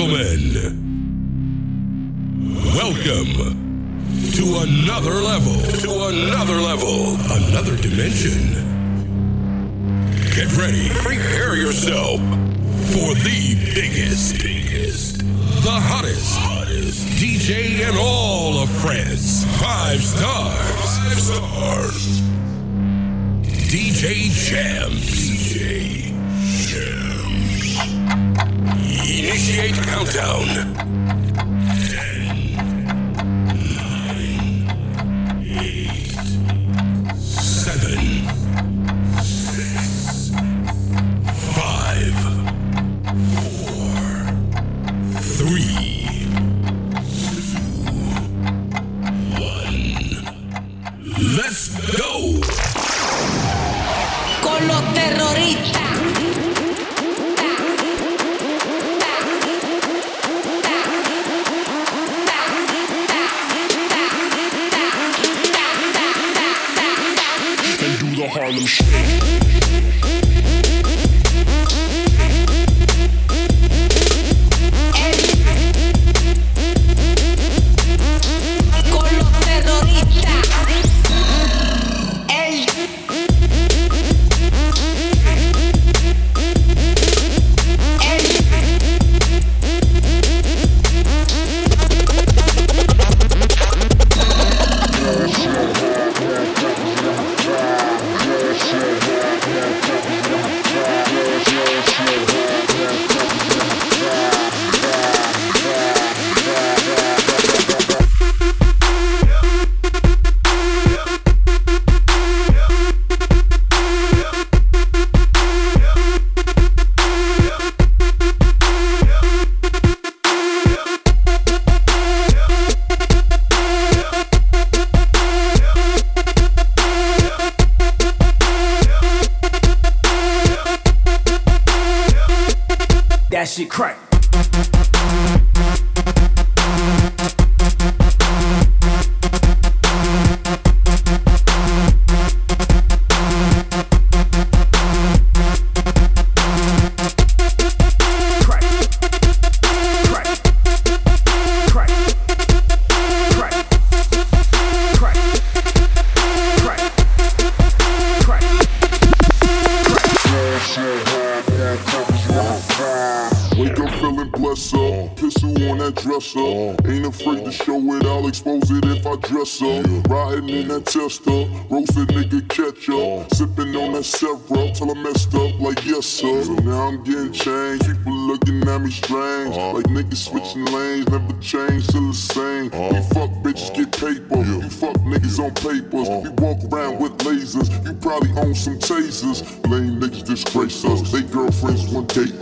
gentlemen, welcome to another level, to another level, another dimension. Get ready, prepare yourself for the biggest, biggest, the hottest, hottest DJ and all of France. Five stars, five stars. DJ Jam, Initiate countdown.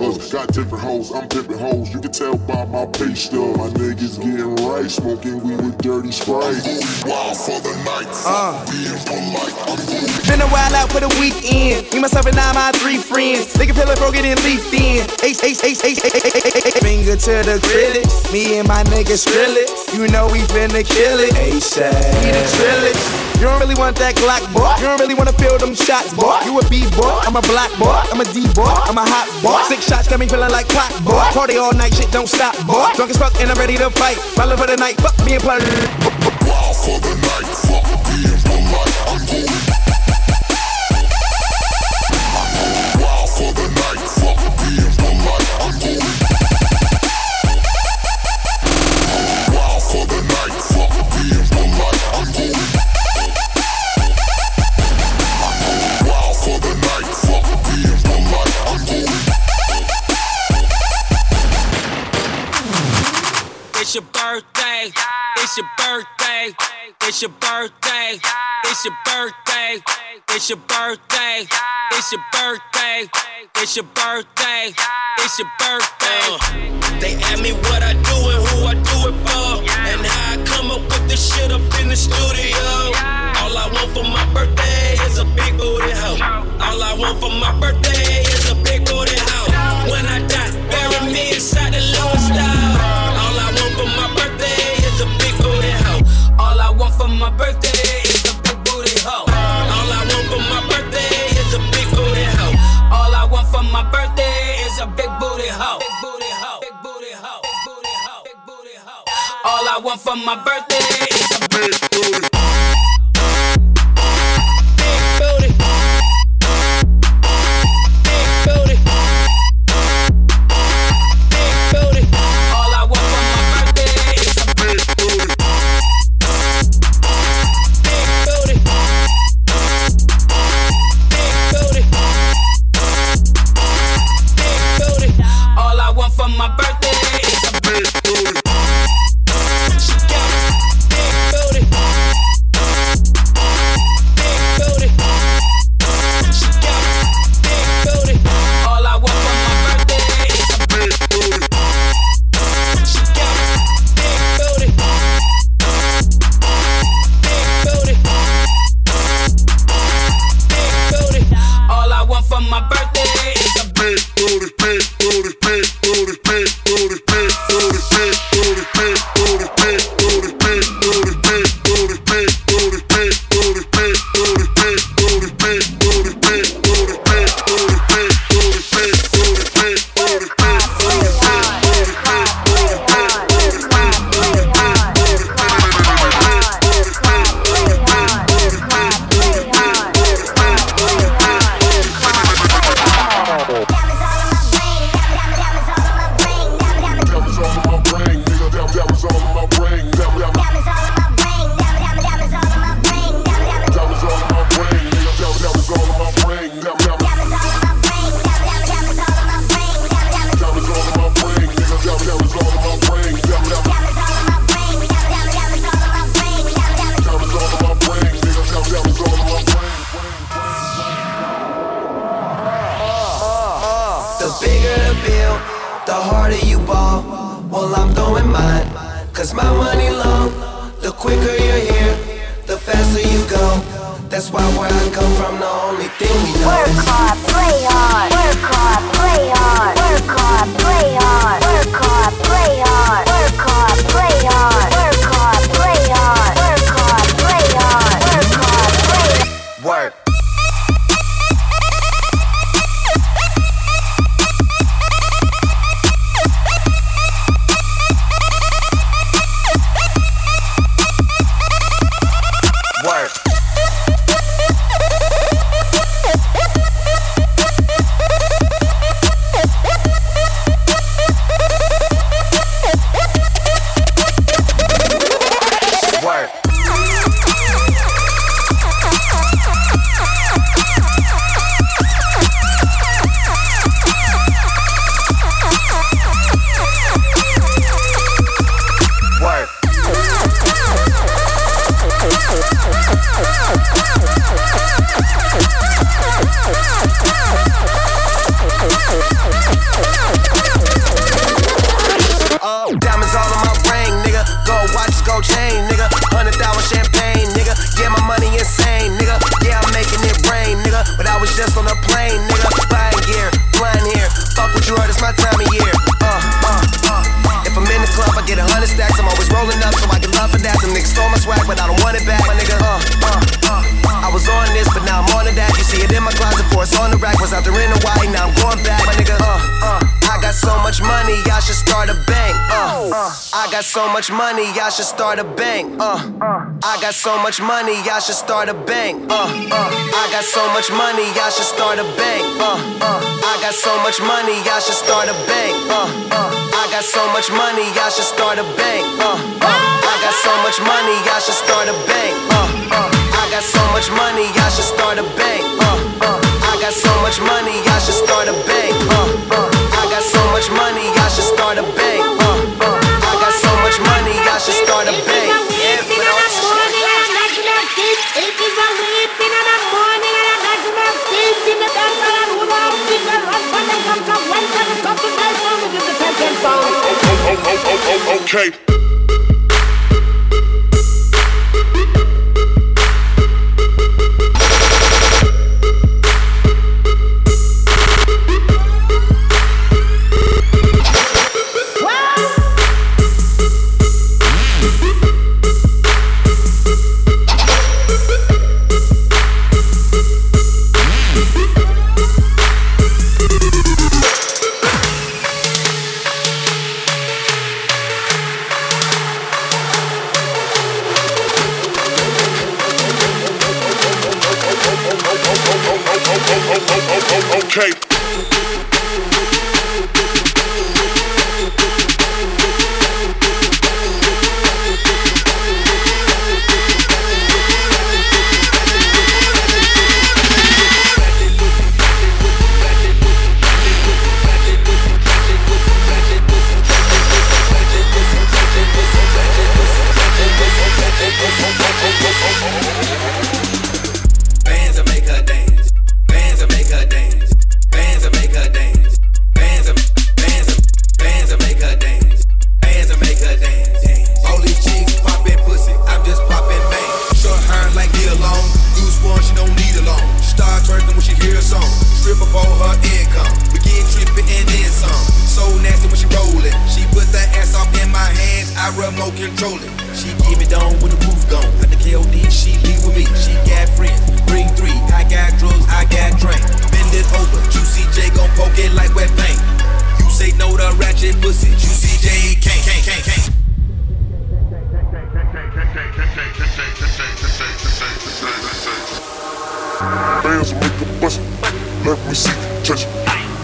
Want date us. Got different hoes, I'm pimping hoes. You can tell by my pay stub. My niggas getting right, smoking weed with dirty sprite. Wild for the night, uh. fuck being polite. I'm going Been a while out for the weekend. Me, myself, and I, my three friends. Nigga feel it broken and leafed in. Ace, ace, ace, ace, ace, ace, ace, ace. Finger to the critics. Me and my niggas drill it. You know we finna kill it. ASAP. We the trillage. You don't really want that Glock, boy. You don't really wanna feel them shots, boy. You a B boy. I'm a black boy. I'm a D boy. I'm a hot boy. Six shots got me feeling like clock, boy. Party all night, shit don't stop, boy. Drunk as fuck and I'm ready to fight. Follow for the night, fuck me and play. wild for the night, fuck being It's your birthday. It's your birthday. It's your birthday. It's your birthday. It's your birthday. It's your birthday. Uh, they ask me what I do and who I do it for, and how I come up with this shit up in the studio. All I want for my birthday is a big booty hoe. All I want for my birthday my birthday is a big booty hoe. All I want for my birthday is a big booty hoe. All I want for my birthday is a big booty hoe. Big booty hoe. Big booty hoe. Big booty hoe. All I want for my birthday is a big out the rental white, now I'm going back. My nigga, uh, uh. I got so much money, y'all should start a bank. Uh, uh. I got so much money, y'all should start a bank. Uh, uh. I got so much money, y'all should start a bank. Uh, uh. I got so much money, y'all should start a bank. Uh, uh. I got so much money, y'all should start a bank. Uh, uh. I got so much money, y'all should start a bank. Uh, uh. I got so much money, y'all should start a bank. Uh, uh. I got so much money, y'all should start a bank. Uh got so much money, I should start a bank. Uh, I got so much money, I should start a bank. Uh, I got so much money, I should start a bank. Yeah, Okay.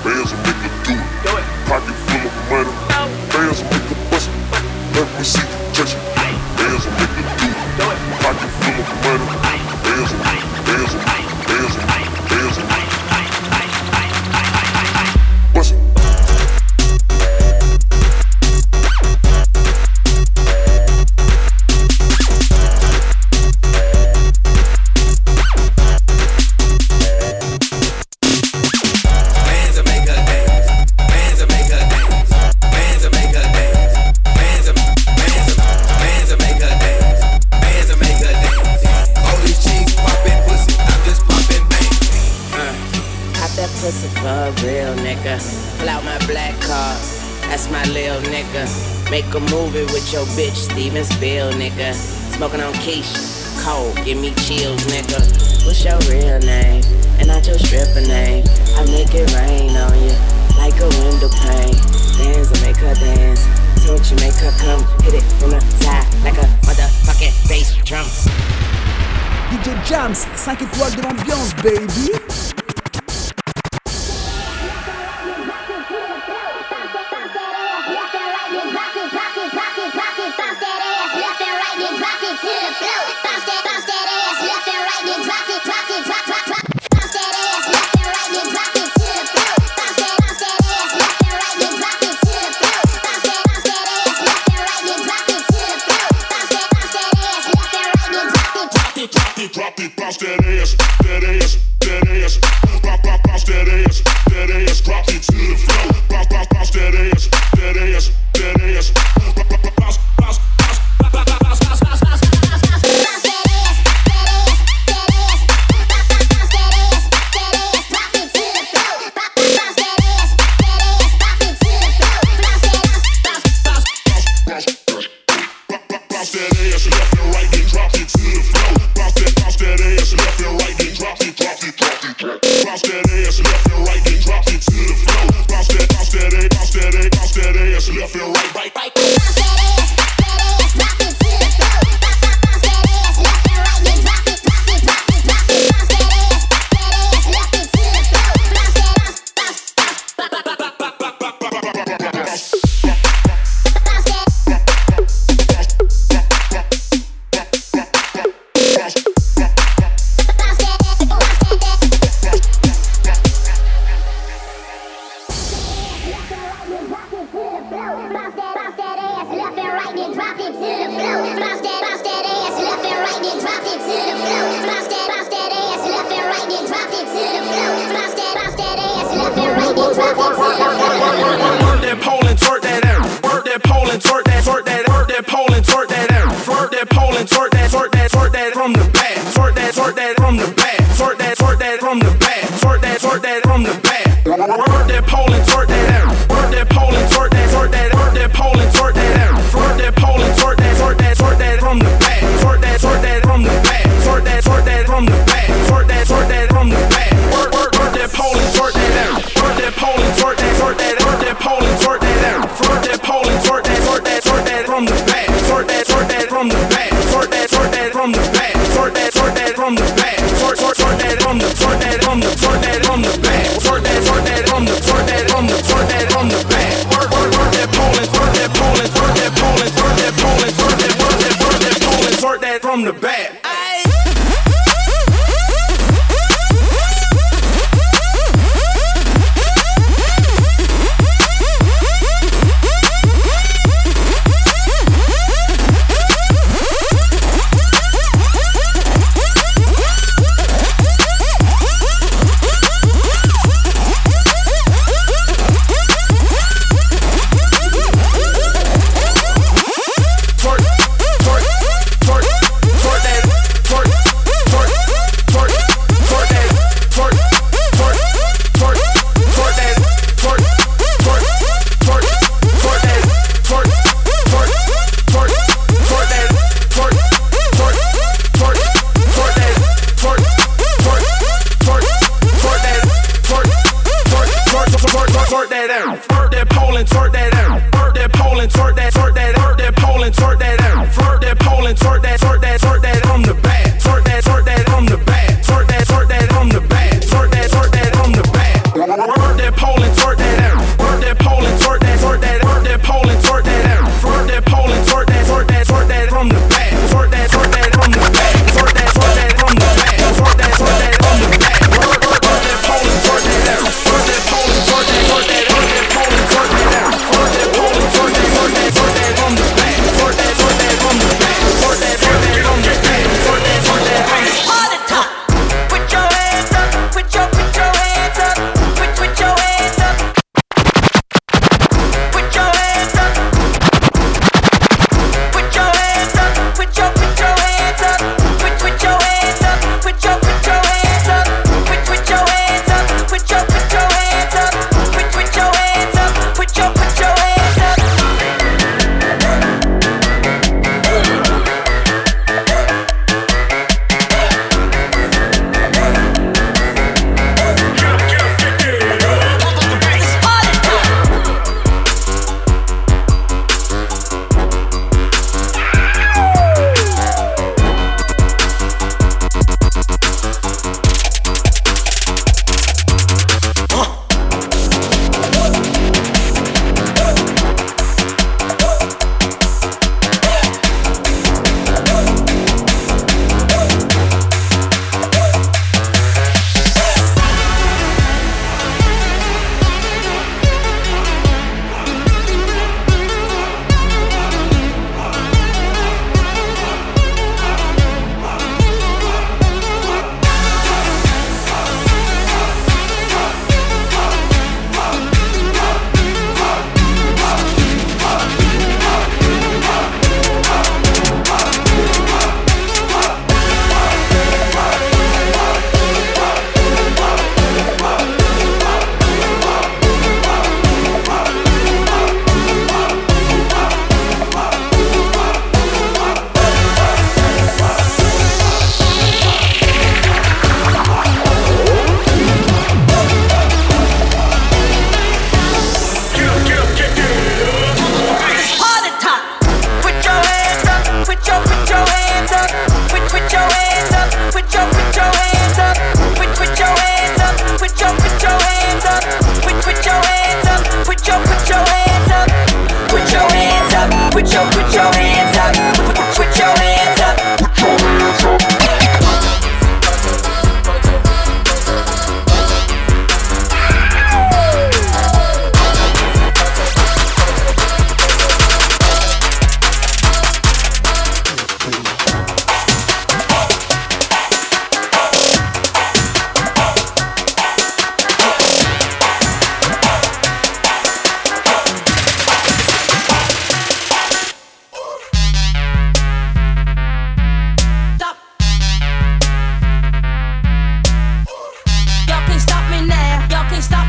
Bands make her do it. Pocket full of money. Bands make her bust. Let me see. give me chills, nigga. it, bounce that ass, that ass.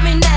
Me now.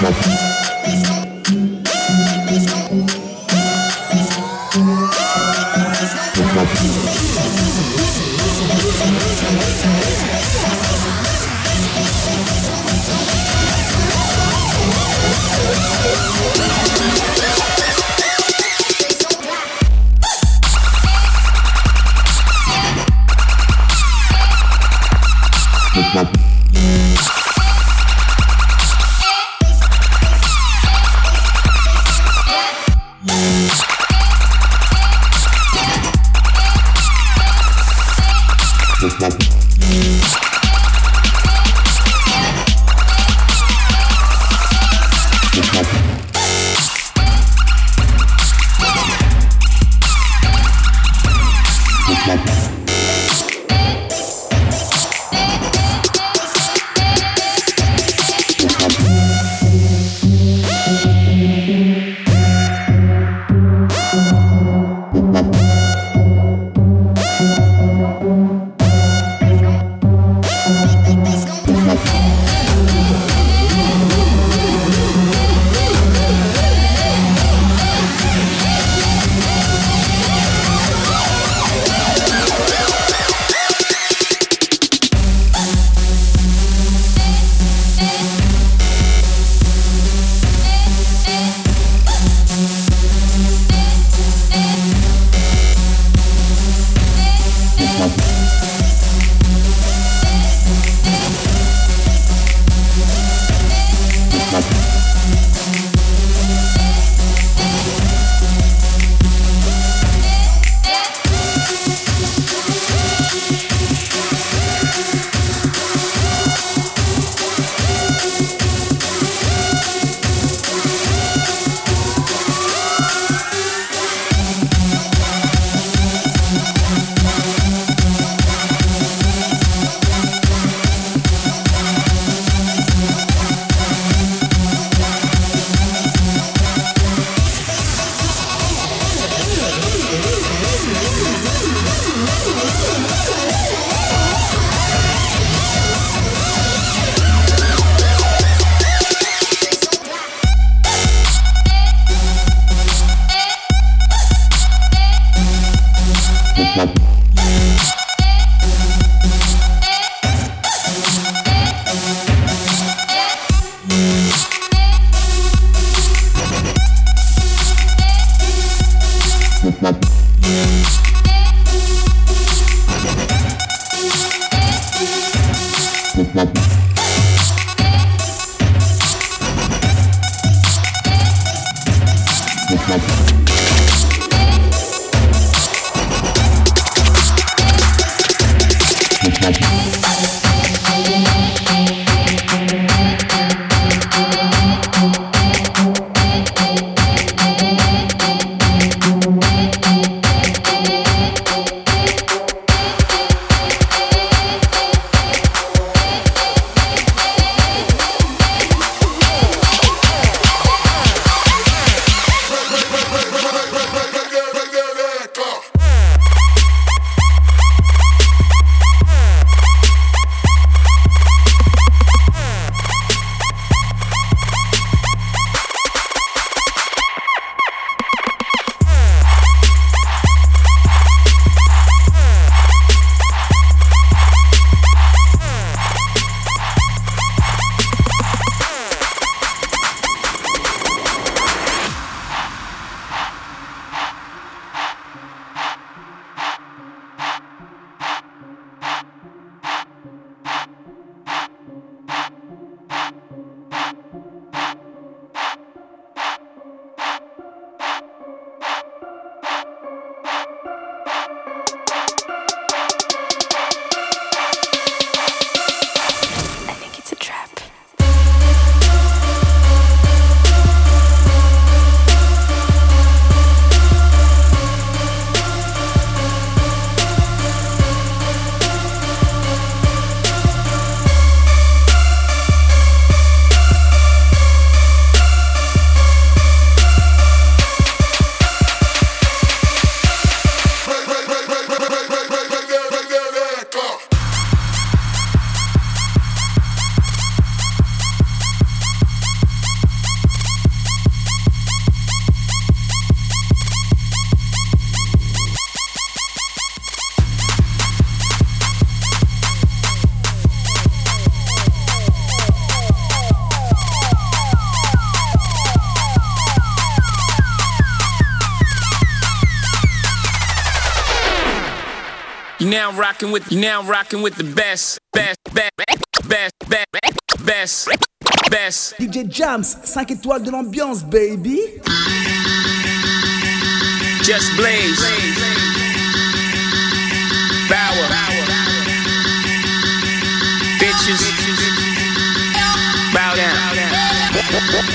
Thank. Rocking with you now rocking with the best, best, best, best, best, best, best. DJ Jams, 5 étoiles de l'ambiance, baby. Just Blaze. Baauer. Bitches. Turn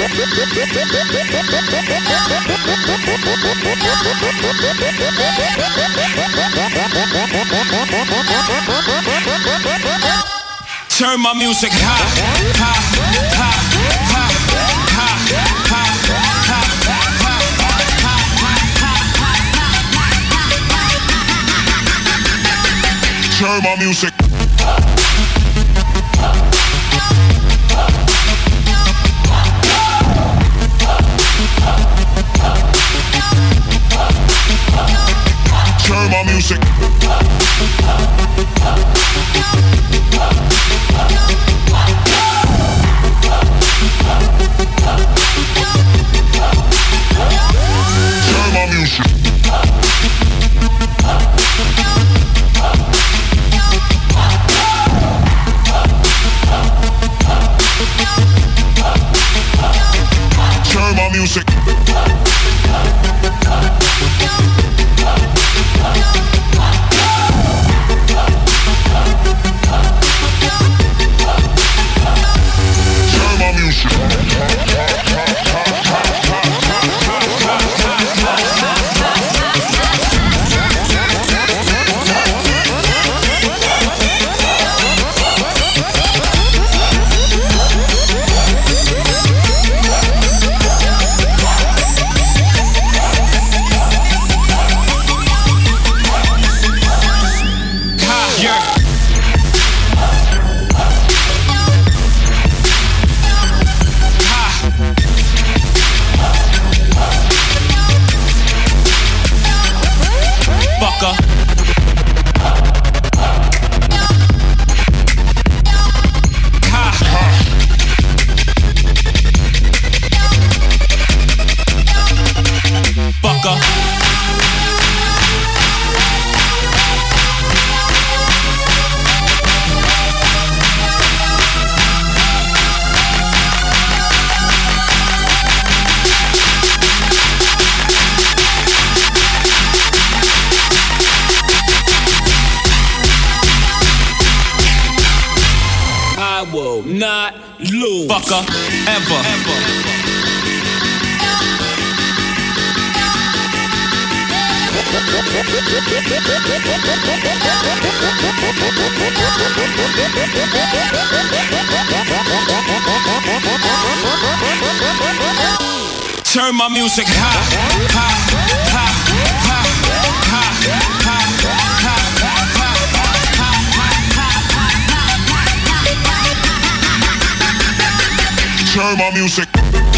my music high, high, high, Turn my music. Turn my music. Will not lose. Fucker. Ever. Turn my music high, high, high, Turn my music.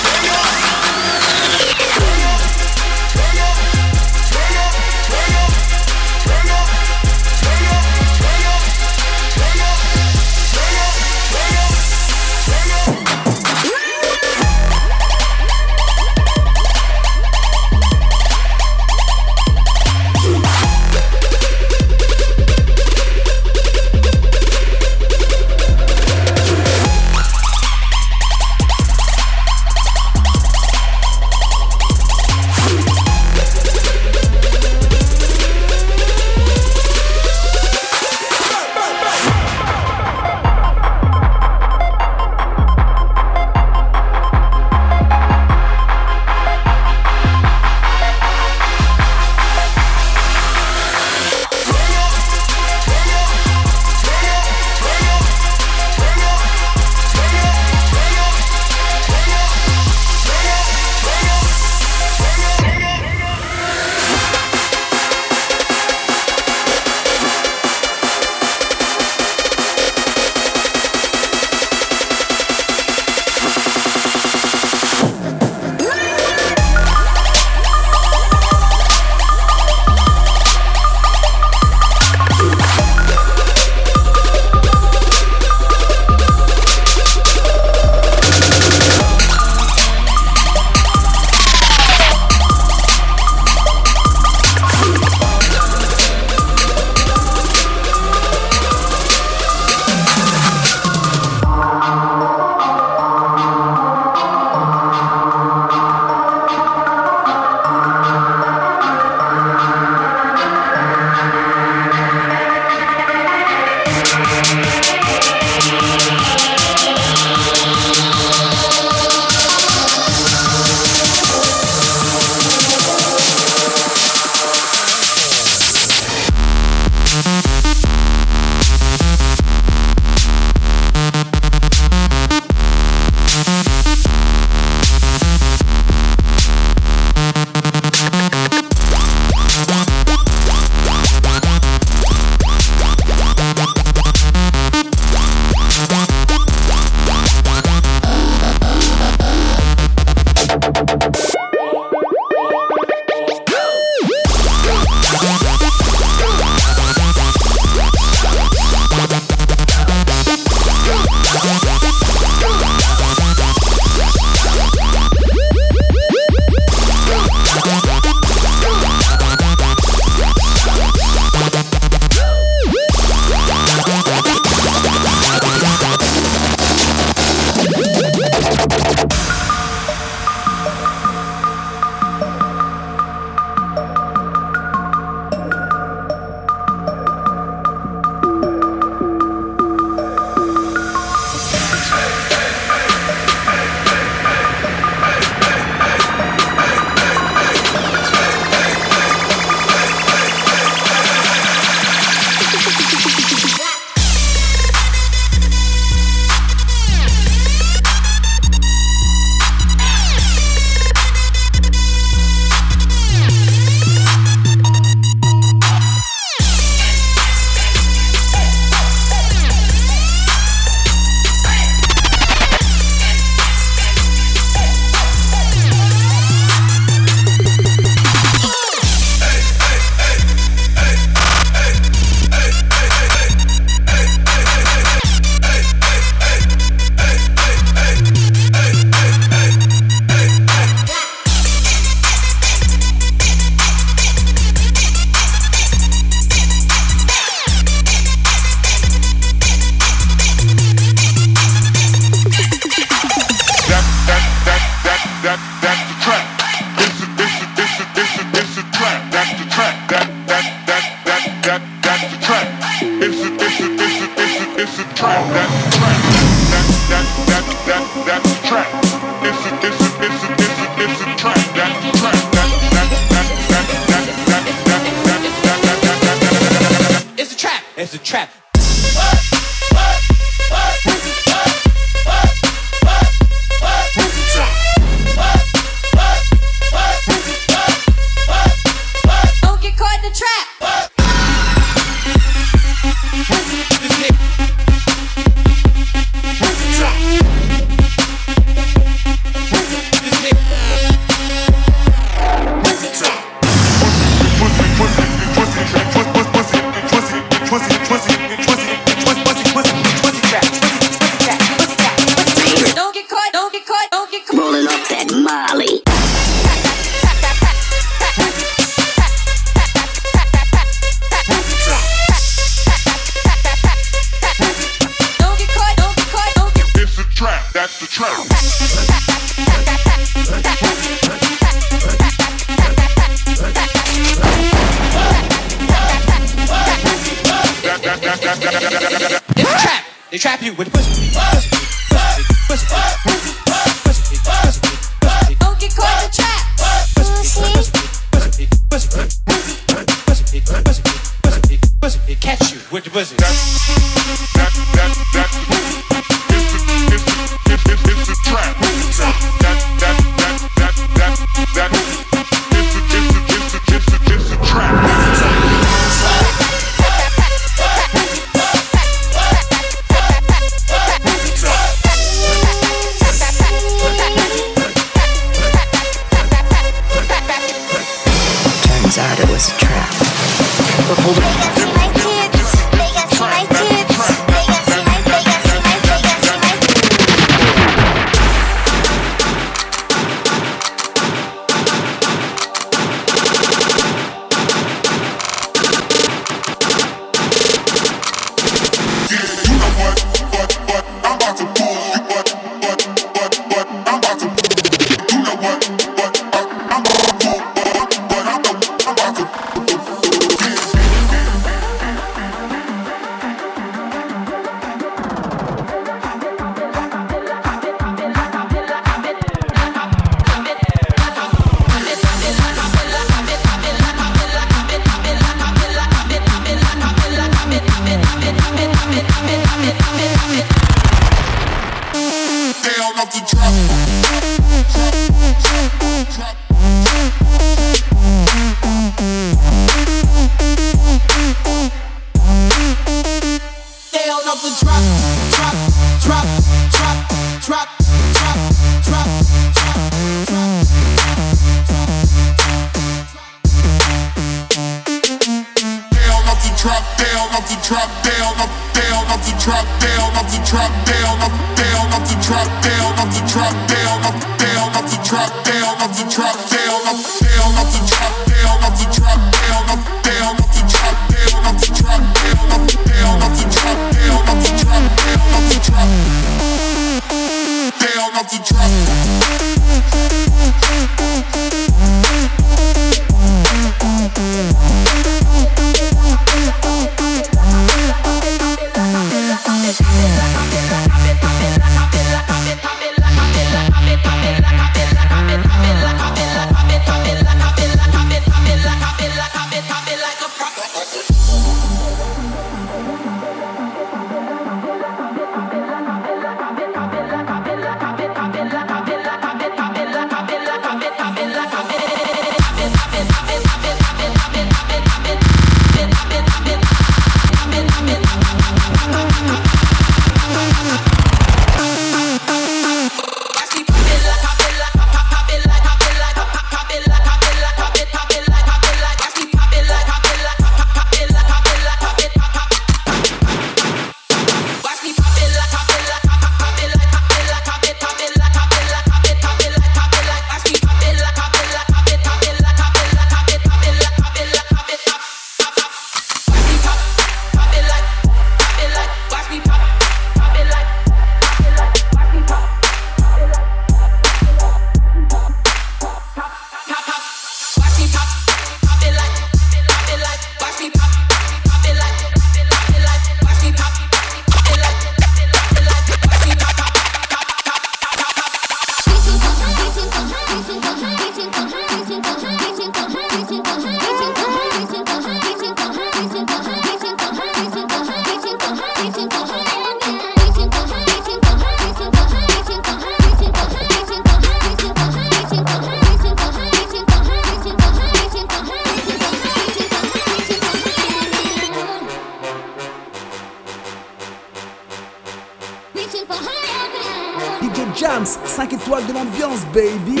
De l'ambiance, baby.